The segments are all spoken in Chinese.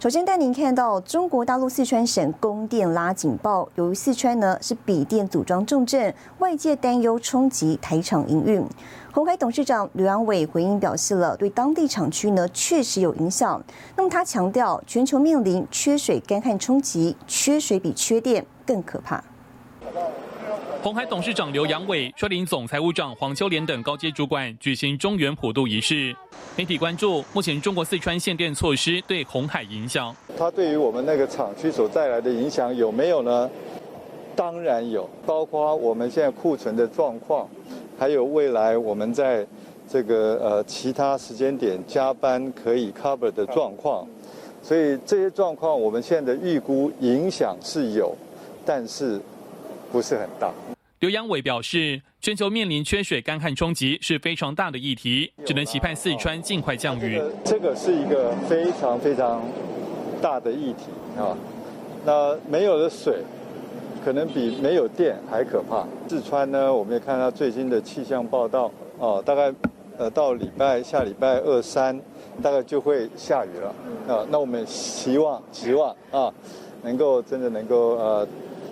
首先带您看到中国大陆四川省供电拉警报，由于四川呢是笔电组装重镇，外界担忧冲击台厂营运。红海董事长刘阳伟回应表示了，对当地厂区呢确实有影响。那么他强调，全球面临缺水干旱冲击，缺水比缺电更可怕。红海董事长刘阳伟率领总财务长黄秋莲等高阶主管举行中原普渡仪式。媒体关注目前中国四川限电措施对红海影响，它对于我们那个厂区所带来的影响有没有呢？当然有，包括我们现在库存的状况，还有未来我们在这个呃其他时间点加班可以 cover 的状况。所以这些状况我们现在的预估影响是有，但是。不是很大。刘阳伟表示，全球面临缺水干旱冲击是非常大的议题，只能期盼四川尽快降雨。这个是一个非常非常大的议题啊。那没有了水，可能比没有电还可怕。四川呢，我们也看到最新的气象报道啊，大概呃到礼拜下礼拜二三，大概就会下雨了啊。那我们希望希望啊，能够真的能够呃。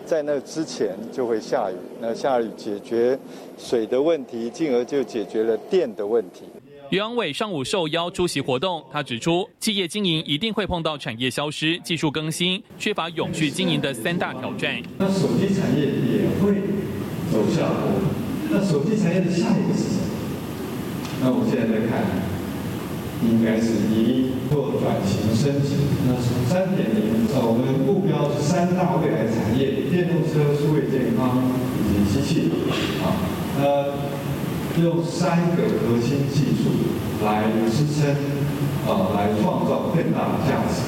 在那之前就会下雨，那下雨解决水的问题，进而就解决了电的问题。余阳伟上午受邀出席活动，他指出，企业经营一定会碰到产业消失、技术更新、缺乏永续经营的三大挑战。那手机产业也会走下坡，那手机产业的下一个是什么？那我们现在来看。应该是一做转型升级。那从三点零，呃，我们目标是三大未来产业：电动车、数位健康以及机器。啊，呃，用三个核心技术来支撑，呃，来创造更大的价值。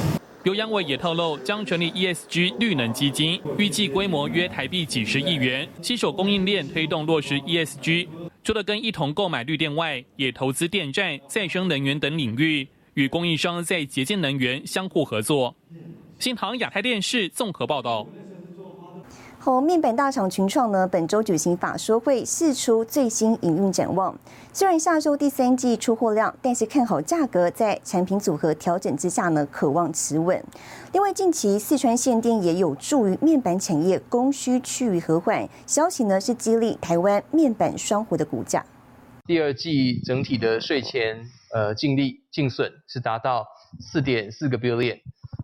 刘阳伟也透露，将成立 ESG 绿能基金，预计规模约台币几十亿元，携手供应链推动落实 ESG。除了跟一同购买绿电外，也投资电站、再生能源等领域，与供应商在洁净能源相互合作。新唐亚太电视综合报道。后，面板大厂群创呢，本周举行法说会，释出最新营运展望。虽然下周第三季出货量，但是看好价格在产品组合调整之下呢，渴望持稳。另外，近期四川限电也有助于面板产业供需趋于和缓，消息呢是激励台湾面板双虎的股价。第二季整体的税前呃净利净损是达到四点四个 billion。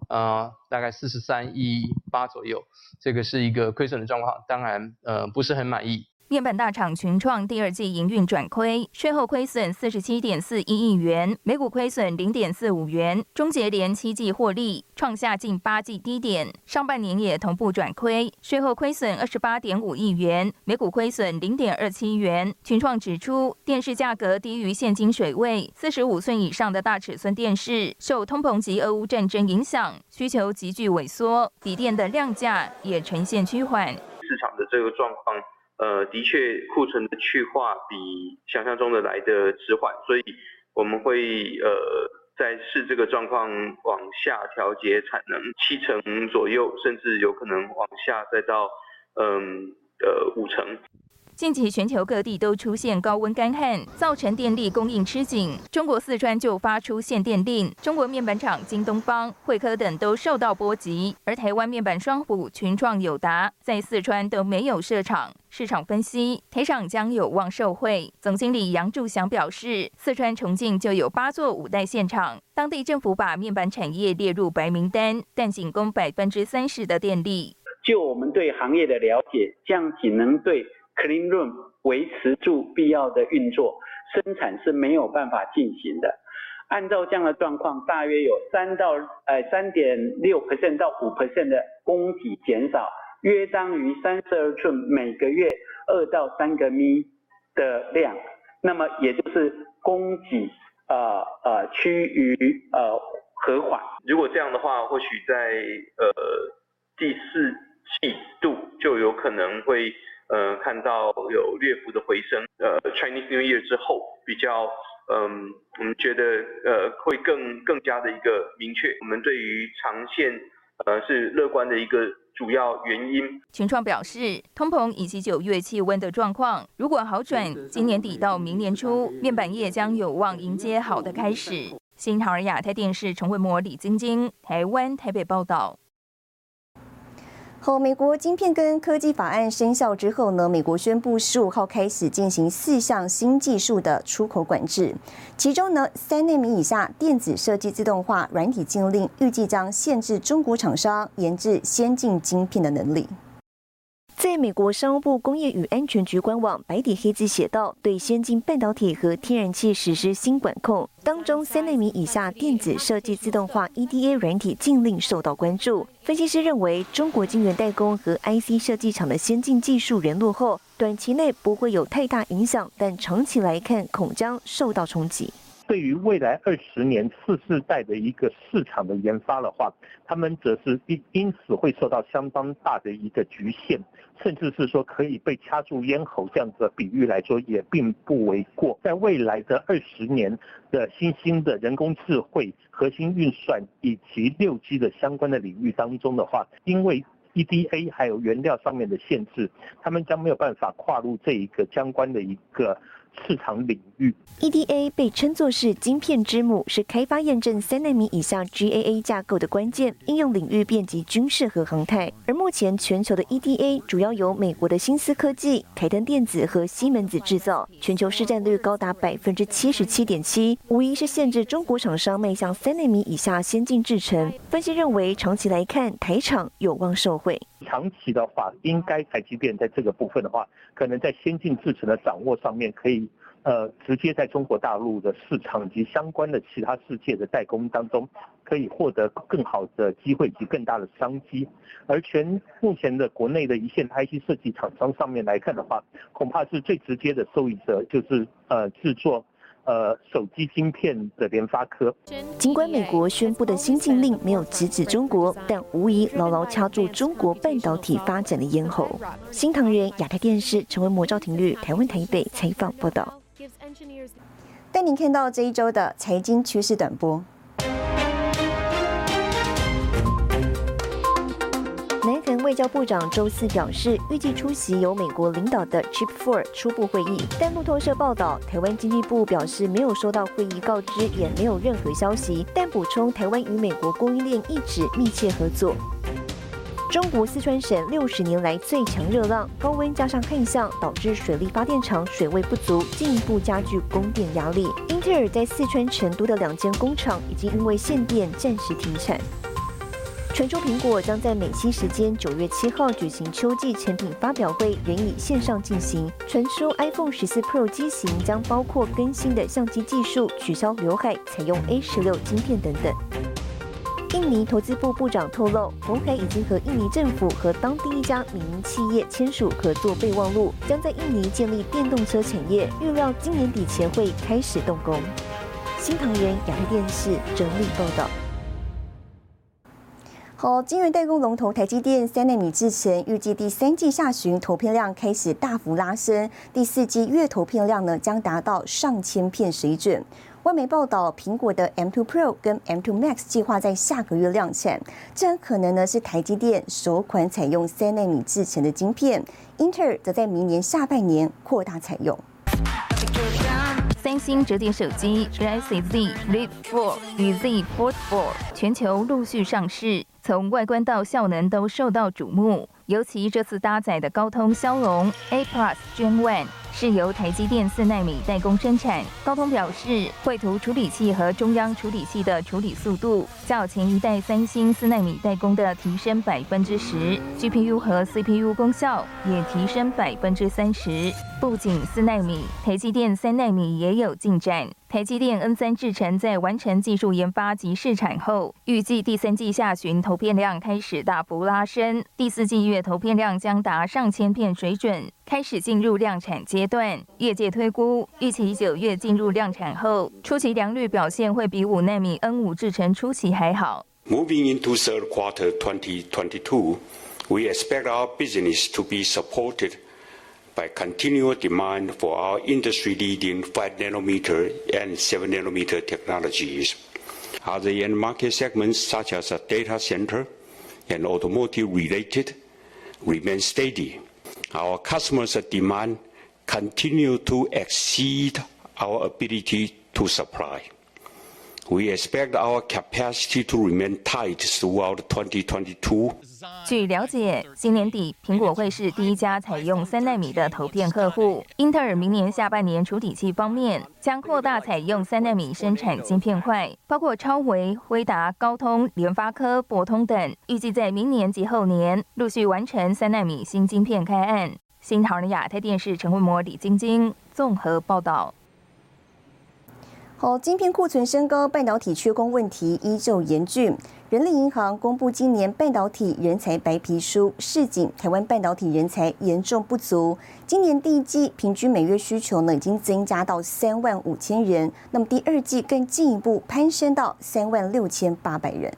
呃，大概四十三亿八左右，这个是一个亏损的状况，当然呃不是很满意。面板大厂群创第二季营运转亏，税后亏损四十七点四一亿元，每股亏损零点四五元。中捷连七季获利，创下近八季低点，上半年也同步转亏，税后亏损二十八点五亿元，每股亏损零点二七元。群创指出，电视价格低于现金水位，四十五寸以上的大尺寸电视受通膨及俄乌战争影响，需求急剧萎缩，笔电的量价也呈现趋缓。市场的这个状况。呃，的确，库存的去化比想象中的来的迟缓，所以我们会呃在视这个状况往下调节产能七成左右，甚至有可能往下再到嗯呃五成。近期全球各地都出现高温干旱，造成电力供应吃紧。中国四川就发出限电令，中国面板厂京东方、汇科等都受到波及。而台湾面板双虎群创、友达在四川都没有设厂。市场分析，台厂将有望受惠。总经理杨柱祥表示，四川重庆就有八座五代现场，当地政府把面板产业列入白名单，但仅供百分之三十的电力。就我们对行业的了解，这样仅能对。Clean Room 维持住必要的运作，生产是没有办法进行的。按照这样的状况，大约有三到呃三点六 percent 到五 percent 的供给减少，约当于三十二寸每个月二到三个米的量。那么也就是供给呃呃趋于呃和缓。如果这样的话，或许在呃第四季度就有可能会。呃看到有略幅的回升。呃，Chinese New Year 之后比较，嗯，我们觉得呃会更更加的一个明确。我们对于长线呃是乐观的一个主要原因。群创表示，通膨以及九月气温的状况如果好转，今年底到明年初，面板业将有望迎接好的开始。新唐尔亚太电视陈慧模、李晶晶，台湾台北报道。后，美国晶片跟科技法案生效之后呢，美国宣布十五号开始进行四项新技术的出口管制，其中呢，三纳米以下电子设计自动化软体禁令，预计将限制中国厂商研制先进晶片的能力。在美国商务部工业与安全局官网白底黑字写道：“对先进半导体和天然气实施新管控，当中三纳米以下电子设计自动化 EDA 软体禁令受到关注。分析师认为，中国晶圆代工和 IC 设计厂的先进技术仍落后，短期内不会有太大影响，但长期来看恐将受到冲击。”对于未来二十年次世代的一个市场的研发的话，他们则是因因此会受到相当大的一个局限，甚至是说可以被掐住咽喉这样子的比喻来说也并不为过。在未来的二十年的新兴的人工智慧、核心运算以及六 G 的相关的领域当中的话，因为 EDA 还有原料上面的限制，他们将没有办法跨入这一个相关的一个。市场领域，EDA 被称作是晶片之母，是开发验证三纳米以下 GAA 架构的关键。应用领域遍及军事和航太。而目前全球的 EDA 主要由美国的新思科技、凯登电子和西门子制造，全球市占率高达百分之七十七点七，无疑是限制中国厂商迈向三纳米以下先进制程。分析认为，长期来看，台厂有望受惠。长期的话，应该台积电在这个部分的话，可能在先进制程的掌握上面，可以呃直接在中国大陆的市场及相关的其他世界的代工当中，可以获得更好的机会及更大的商机。而全目前的国内的一线 IC 设计厂商上面来看的话，恐怕是最直接的受益者就是呃制作。呃，手机芯片的联发科。尽管美国宣布的新禁令没有直指中国，但无疑牢牢掐住中国半导体发展的咽喉。新唐人亚太电视成为魔兆庭率台湾台北采访报道，带您看到这一周的财经趋势短波。外交部长周四表示，预计出席由美国领导的 Chip Four 初步会议。但路透社报道，台湾经济部表示没有收到会议告知，也没有任何消息。但补充，台湾与美国供应链一直密切合作。中国四川省六十年来最强热浪，高温加上旱象，导致水利发电厂水位不足，进一步加剧供电压力。英特尔在四川成都的两间工厂已经因为限电暂时停产。传出苹果将在美西时间九月七号举行秋季产品发表会，仍以线上进行。传出 iPhone 十四 Pro 机型将包括更新的相机技术、取消刘海、采用 A 十六晶片等等。印尼投资部部长透露，红海已经和印尼政府和当地一家民营企业签署合作备忘录，将在印尼建立电动车产业，预料今年底前会开始动工。新唐人亚太电视整理报道。好，晶圆代工龙头台积电三纳米制程预计第三季下旬投片量开始大幅拉升，第四季月投片量呢将达到上千片水准。外媒报道，苹果的 M2 Pro 跟 M2 Max 计划在下个月量产，这很可能呢是台积电首款采用三纳米制程的晶片。英特尔则在明年下半年扩大采用。三星折叠手机 Galaxy Z Flip 4与 Z Fold 4全球陆续上市。从外观到效能都受到瞩目，尤其这次搭载的高通骁龙 A Plus Gen One 是由台积电四纳米代工生产。高通表示，绘图处理器和中央处理器的处理速度较前一代三星四纳米代工的提升百分之十，GPU 和 CPU 功效也提升百分之三十。不仅四纳米，台积电三纳米也有进展。台积电 N 三制程在完成技术研发及试产后，预计第三季下旬投片量开始大幅拉升，第四季月投片量将达上千片水准，开始进入量产阶段。业界推估，预期九月进入量产后，初期良率表现会比五纳米 N 五制程初期还好。Moving into third quarter 2022, we expect our business to be supported by continual demand for our industry-leading 5 nanometer and 7 nanometer technologies. Other end market segments such as data center and automotive-related remain steady. Our customers' demand continue to exceed our ability to supply. We expect our capacity to remain tight 据了解，今年底苹果会是第一家采用三纳米的投片客户。英特尔明年下半年处理器方面将扩大采用三纳米生产芯片块，包括超微、辉达、高通、联发科、博通等，预计在明年及后年陆续完成三纳米新芯片开案。新唐人亚太电视陈慧模、李晶晶综合报道。好，晶片库存升高，半导体缺工问题依旧严峻。人力银行公布今年半导体人才白皮书，市井台湾半导体人才严重不足。今年第一季平均每月需求呢，已经增加到三万五千人，那么第二季更进一步攀升到三万六千八百人。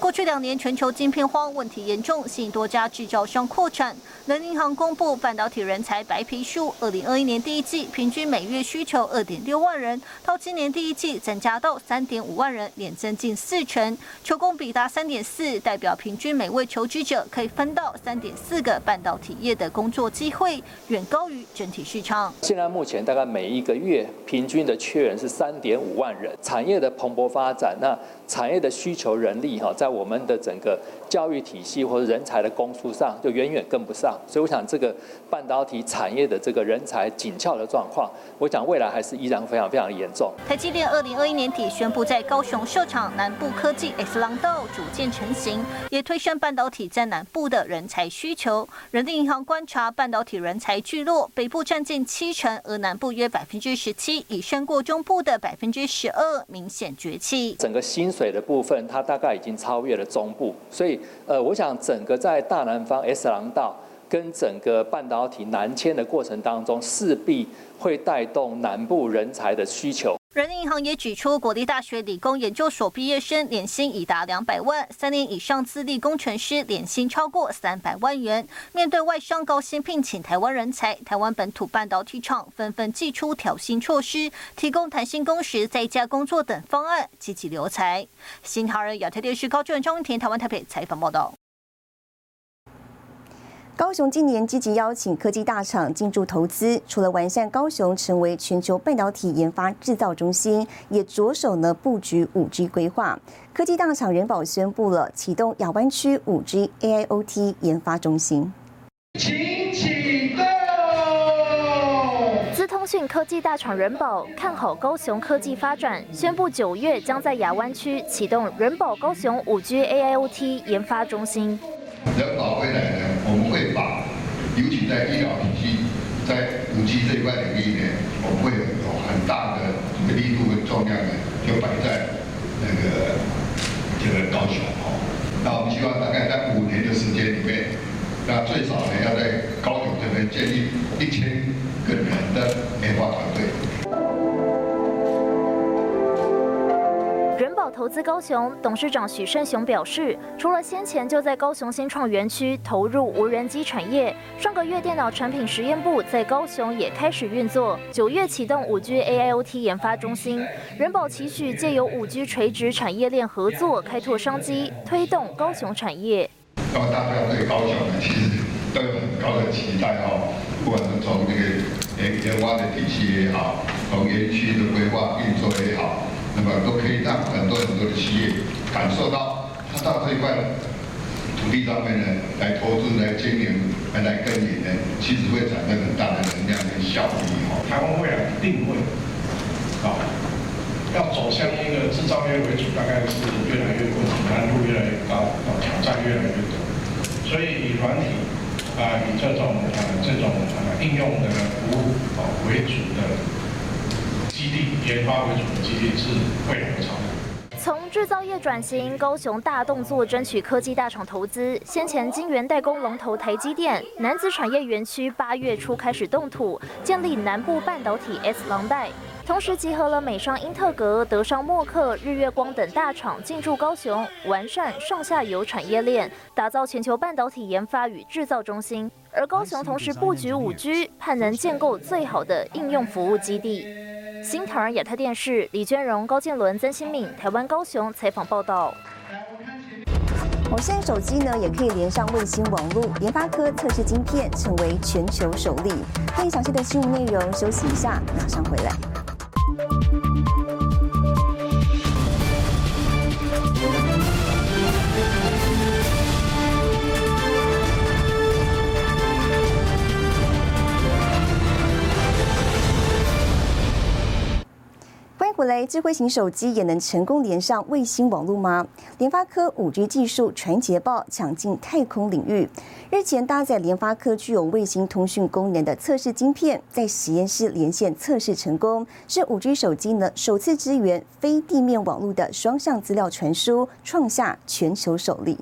过去两年，全球晶片荒问题严重，吸引多家制造商扩产。人银行公布半导体人才白皮书，二零二一年第一季平均每月需求二点六万人，到今年第一季增加到三点五万人，年增近四成，求工比达三点四，代表平均每位求职者可以分到三点四个半导体业的工作机会，远高于整体市场。现在目前大概每一个月平均的缺人是三点五万人，产业的蓬勃发展，那产业的需求人力哈，在我们的整个教育体系或者人才的供述上，就远远跟不上。所以我想，这个半导体产业的这个人才紧俏的状况，我想未来还是依然非常非常严重。台积电二零二一年底宣布在高雄设厂，南部科技 X 廊道逐渐成型，也推升半导体在南部的人才需求。人力银行观察半导体人才聚落，北部占近七成，而南部约百分之十七，已胜过中部的百分之十二，明显崛起。整个薪水的部分，它大概已经超超越了中部，所以呃，我想整个在大南方 S 廊道跟整个半导体南迁的过程当中，势必会带动南部人才的需求。人民银行也指出，国立大学理工研究所毕业生年薪已达两百万，三年以上资历工程师年薪超过三百万元。面对外商高薪聘请台湾人才，台湾本土半导体厂纷纷祭出调薪措施，提供弹性工时、在家工作等方案，积极留才。新唐人亚太电视高俊张文田台湾台北采访报道。高雄今年积极邀请科技大厂进驻投资，除了完善高雄成为全球半导体研发制造中心，也着手呢布局五 G 规划。科技大厂人保宣布了启动亚湾区五 G AIoT 研发中心。请启动。资通讯科技大厂人保看好高雄科技发展，宣布九月将在亚湾区启动人保高雄五 G AIoT 研发中心。人保未来呢，我们会把，尤其在医疗体系，在五 G 这一块领域呢，我们会有很大的这个力度跟重量呢，就摆在那个这个高雄哦。那我们希望大概在五年的时间里面，那最少呢要在高雄这边建立一千个人的研发团队。投资高雄董事长许胜雄表示，除了先前就在高雄新创园区投入无人机产业，上个月电脑产品实验部在高雄也开始运作，九月启动五 G AIoT 研发中心。人保期许借由五 G 垂直产业链合作，开拓商机，推动高雄产业。那大家对高雄呢，其实都有很高的期待哦，不管是从这个研研发的体系也好，从园区的规划运作也好。那么都可以让很多很多的企业感受到，他到这一块土地上面呢，来投资、来经营、来来耕耘呢，其实会产生很大的能量跟效益。哦，台湾未来定位，啊，要走向一个制造业为主，大概是越来越困难，难度越来越高，啊，挑战越来越多。所以以软体啊，以这种呃这种呃应用的服务啊为主的。研发为主的基地是未来的从制造业转型，高雄大动作争取科技大厂投资。先前晶圆代工龙头台积电南子产业园区八月初开始动土，建立南部半导体 S 廊带。同时集合了美商英特格、德商默克、日月光等大厂进驻高雄，完善上下游产业链，打造全球半导体研发与制造中心。而高雄同时布局五 G，盼能建构最好的应用服务基地。新唐亚太电视李娟荣、高建伦、曾新敏，台湾高雄采访报道。我现在手机呢也可以连上卫星网络，研发科测试晶片成为全球首例。更详细的新闻内容，休息一下，马上回来。未来智慧型手机也能成功连上卫星网络吗？联发科五 G 技术传捷报抢进太空领域。日前搭载联发科具有卫星通讯功能的测试晶片，在实验室连线测试成功，是五 G 手机呢首次支援非地面网络的双向资料传输，创下全球首例。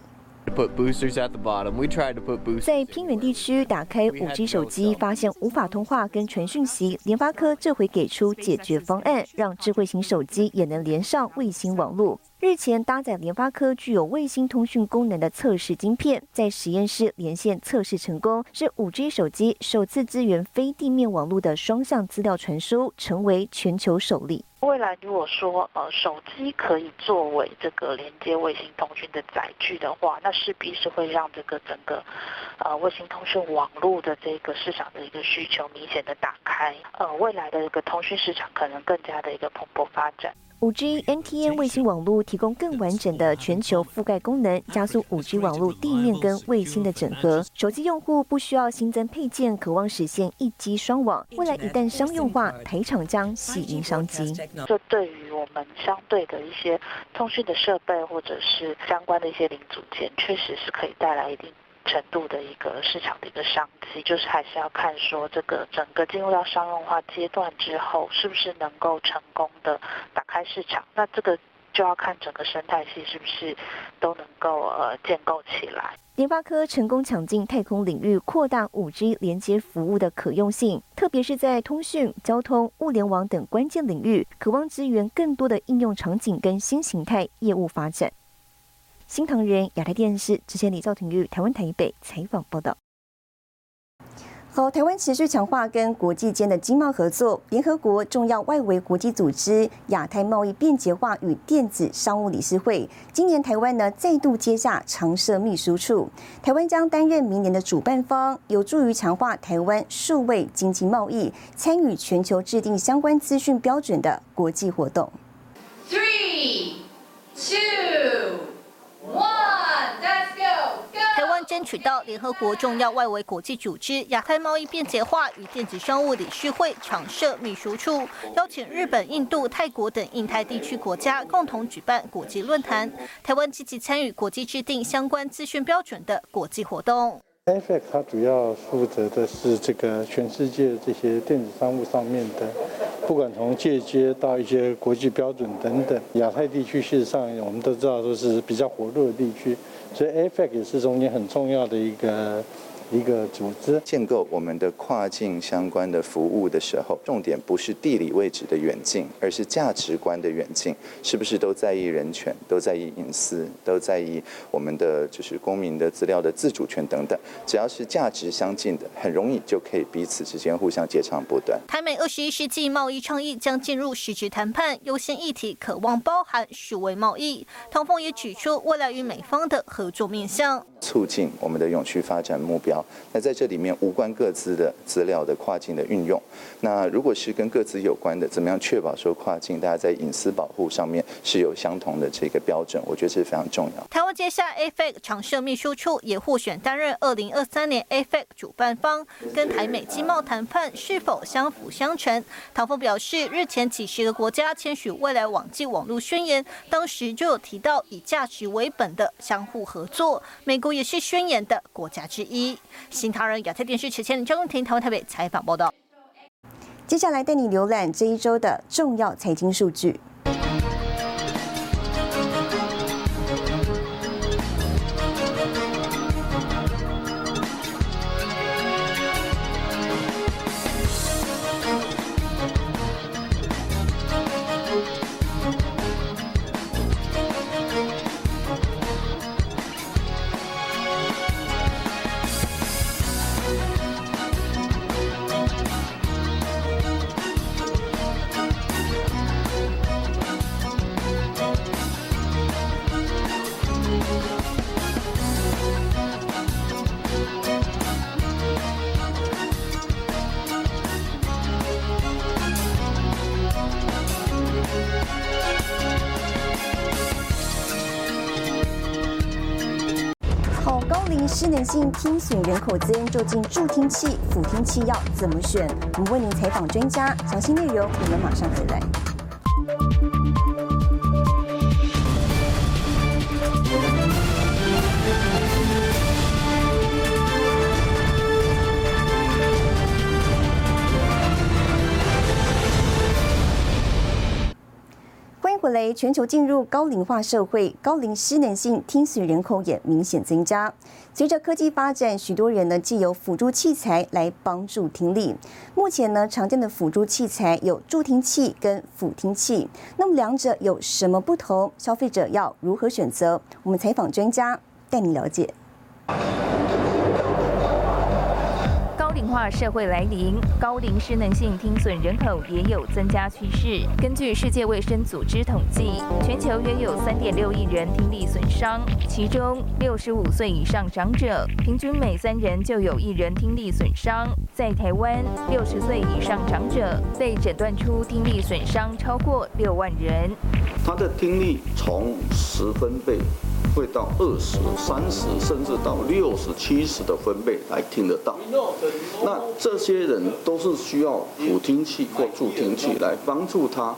在偏远地区打开 5G 手机，发现无法通话跟传讯息。联发科这回给出解决方案，让智慧型手机也能连上卫星网络。日前搭载联发科具有卫星通讯功能的测试晶片，在实验室连线测试成功，是五 G 手机首次支援非地面网络的双向资料传输，成为全球首例。未来如果说呃手机可以作为这个连接卫星通讯的载具的话，那势必是会让这个整个呃卫星通讯网络的这个市场的一个需求明显的打开，呃未来的一个通讯市场可能更加的一个蓬勃发展。五 G NTN 卫星网络提供更完整的全球覆盖功能，加速五 G 网络地面跟卫星的整合。手机用户不需要新增配件，渴望实现一机双网。未来一旦商用化，台厂将喜迎商机。这对于我们相对的一些通讯的设备或者是相关的一些零组件，确实是可以带来一定。程度的一个市场的一个商机，就是还是要看说这个整个进入到商用化阶段之后，是不是能够成功的打开市场。那这个就要看整个生态系是不是都能够呃建构起来。联发科成功抢进太空领域，扩大五 G 连接服务的可用性，特别是在通讯、交通、物联网等关键领域，渴望支援更多的应用场景跟新形态业务发展。新唐人亚太电视之前李兆廷于台湾台北采访报道。好，台湾持续强化跟国际间的经贸合作。联合国重要外围国际组织亚太贸易便捷化与电子商务理事会，今年台湾呢再度接下常设秘书处，台湾将担任明年的主办方，有助于强化台湾数位经济贸易，参与全球制定相关资讯标准的国际活动。Three, two. 台湾争取到联合国重要外围国际组织亚太贸易便捷化与电子商务理事会常设秘书处，邀请日本、印度、泰国等印太地区国家共同举办国际论坛。台湾积极参与国际制定相关资讯标准的国际活动。AFEC 它主要负责的是这个全世界这些电子商务上面的。不管从借接到一些国际标准等等，亚太地区事实上我们都知道都是比较活络的地区，所以，Affect 也是中间很重要的一个。一个组织建构我们的跨境相关的服务的时候，重点不是地理位置的远近，而是价值观的远近，是不是都在意人权，都在意隐私，都在意我们的就是公民的资料的自主权等等。只要是价值相近的，很容易就可以彼此之间互相接长补短。台美二十一世纪贸易倡议将进入实质谈判，优先议题渴望包含数位贸易。唐凤也指出，未来与美方的合作面向，促进我们的永续发展目标。那在这里面无关各自的资料的跨境的运用，那如果是跟各自有关的，怎么样确保说跨境大家在隐私保护上面是有相同的这个标准？我觉得这是非常重要。台湾接下 AFEC 常设秘书处也获选担任二零二三年 AFEC 主办方，跟台美经贸谈判是否相辅相成？唐凤表示，日前几十个国家签署未来网际网络宣言，当时就有提到以价值为本的相互合作，美国也是宣言的国家之一。新唐人亚太电视持千里张婷台湾台北采访报道。接下来带你浏览这一周的重要财经数据。失能性听损人口资源就近助听器、辅听器要怎么选？我们为您采访专家，详细内容我们马上回来。来，全球进入高龄化社会，高龄失能性听损人口也明显增加。随着科技发展，许多人呢既有辅助器材来帮助听力。目前呢，常见的辅助器材有助听器跟辅听器，那么两者有什么不同？消费者要如何选择？我们采访专家，带你了解。化社会来临，高龄失能性听损人口也有增加趋势。根据世界卫生组织统计，全球约有三点六亿人听力损伤，其中六十五岁以上长者平均每三人就有一人听力损伤。在台湾，六十岁以上长者被诊断出听力损伤超过六万人。他的听力从十分贝会到二十三十，甚至到六十七十的分贝来听得到。那这些人都是需要助听器或助听器来帮助他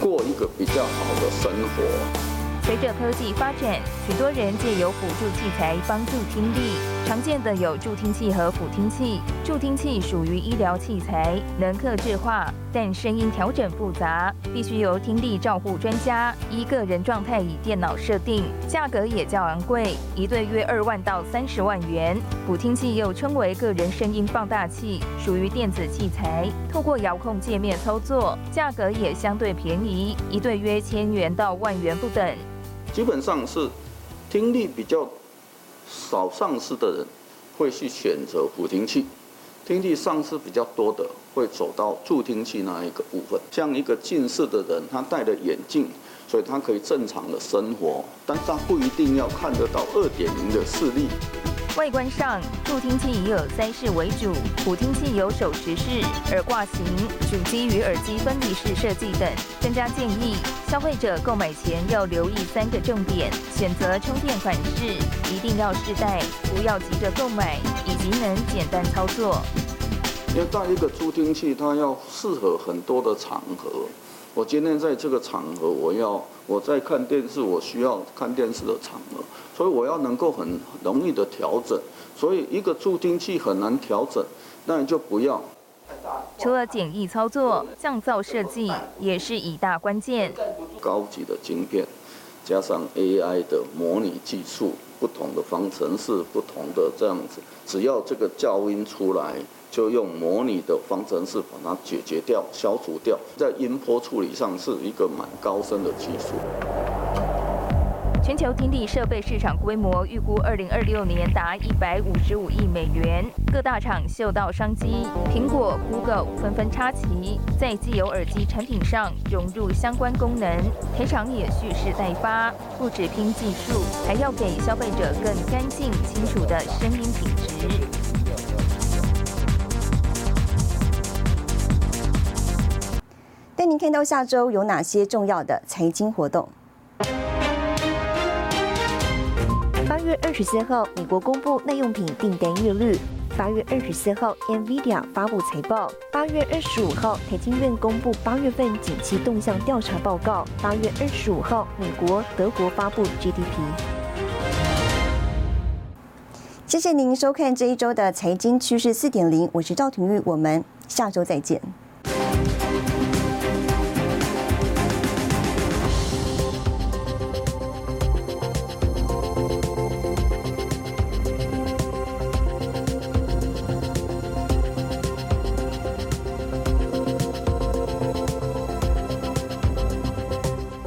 过一个比较好的生活。随着科技发展，许多人借由辅助器材帮助听力。常见的有助听器和辅听器。助听器属于医疗器材，能克制化，但声音调整复杂，必须由听力照护专家依个人状态以电脑设定，价格也较昂贵，一对约二万到三十万元。辅听器又称为个人声音放大器，属于电子器材，透过遥控界面操作，价格也相对便宜，一对约千元到万元不等。基本上是听力比较少丧失的人会去选择辅听器，听力丧失比较多的会走到助听器那一个部分。像一个近视的人，他戴了眼镜，所以他可以正常的生活，但他不一定要看得到二点零的视力。外观上，助听器以耳塞式为主，辅听器有手持式、耳挂型、主机与耳机分离式设计等。专家建议，消费者购买前要留意三个重点：选择充电款式，一定要试戴，不要急着购买，以及能简单操作。要带一个助听器，它要适合很多的场合。我今天在这个场合，我要我在看电视，我需要看电视的场合，所以我要能够很容易的调整。所以一个助听器很难调整，那你就不要。除了简易操作，降噪设计也是一大关键。高级的晶片，加上 AI 的模拟技术，不同的方程式，不同的这样子，只要这个噪音出来。就用模拟的方程式把它解决掉、消除掉，在音波处理上是一个蛮高深的技术。全球听力设备市场规模预估二零二六年达一百五十五亿美元，各大厂嗅到商机，苹果、Google 纷纷插旗，在既有耳机产品上融入相关功能。台厂也蓄势待发，不止拼技术，还要给消费者更干净、清楚的声音品质。您看到下周有哪些重要的财经活动。八月二十四号，美国公布耐用品订单月率。八月二十四号，NVIDIA 发布财报。八月二十五号，台经院公布八月份景气动向调查报告。八月二十五号，美国、德国发布 GDP。谢谢您收看这一周的财经趋势四点零，我是赵廷玉，我们下周再见。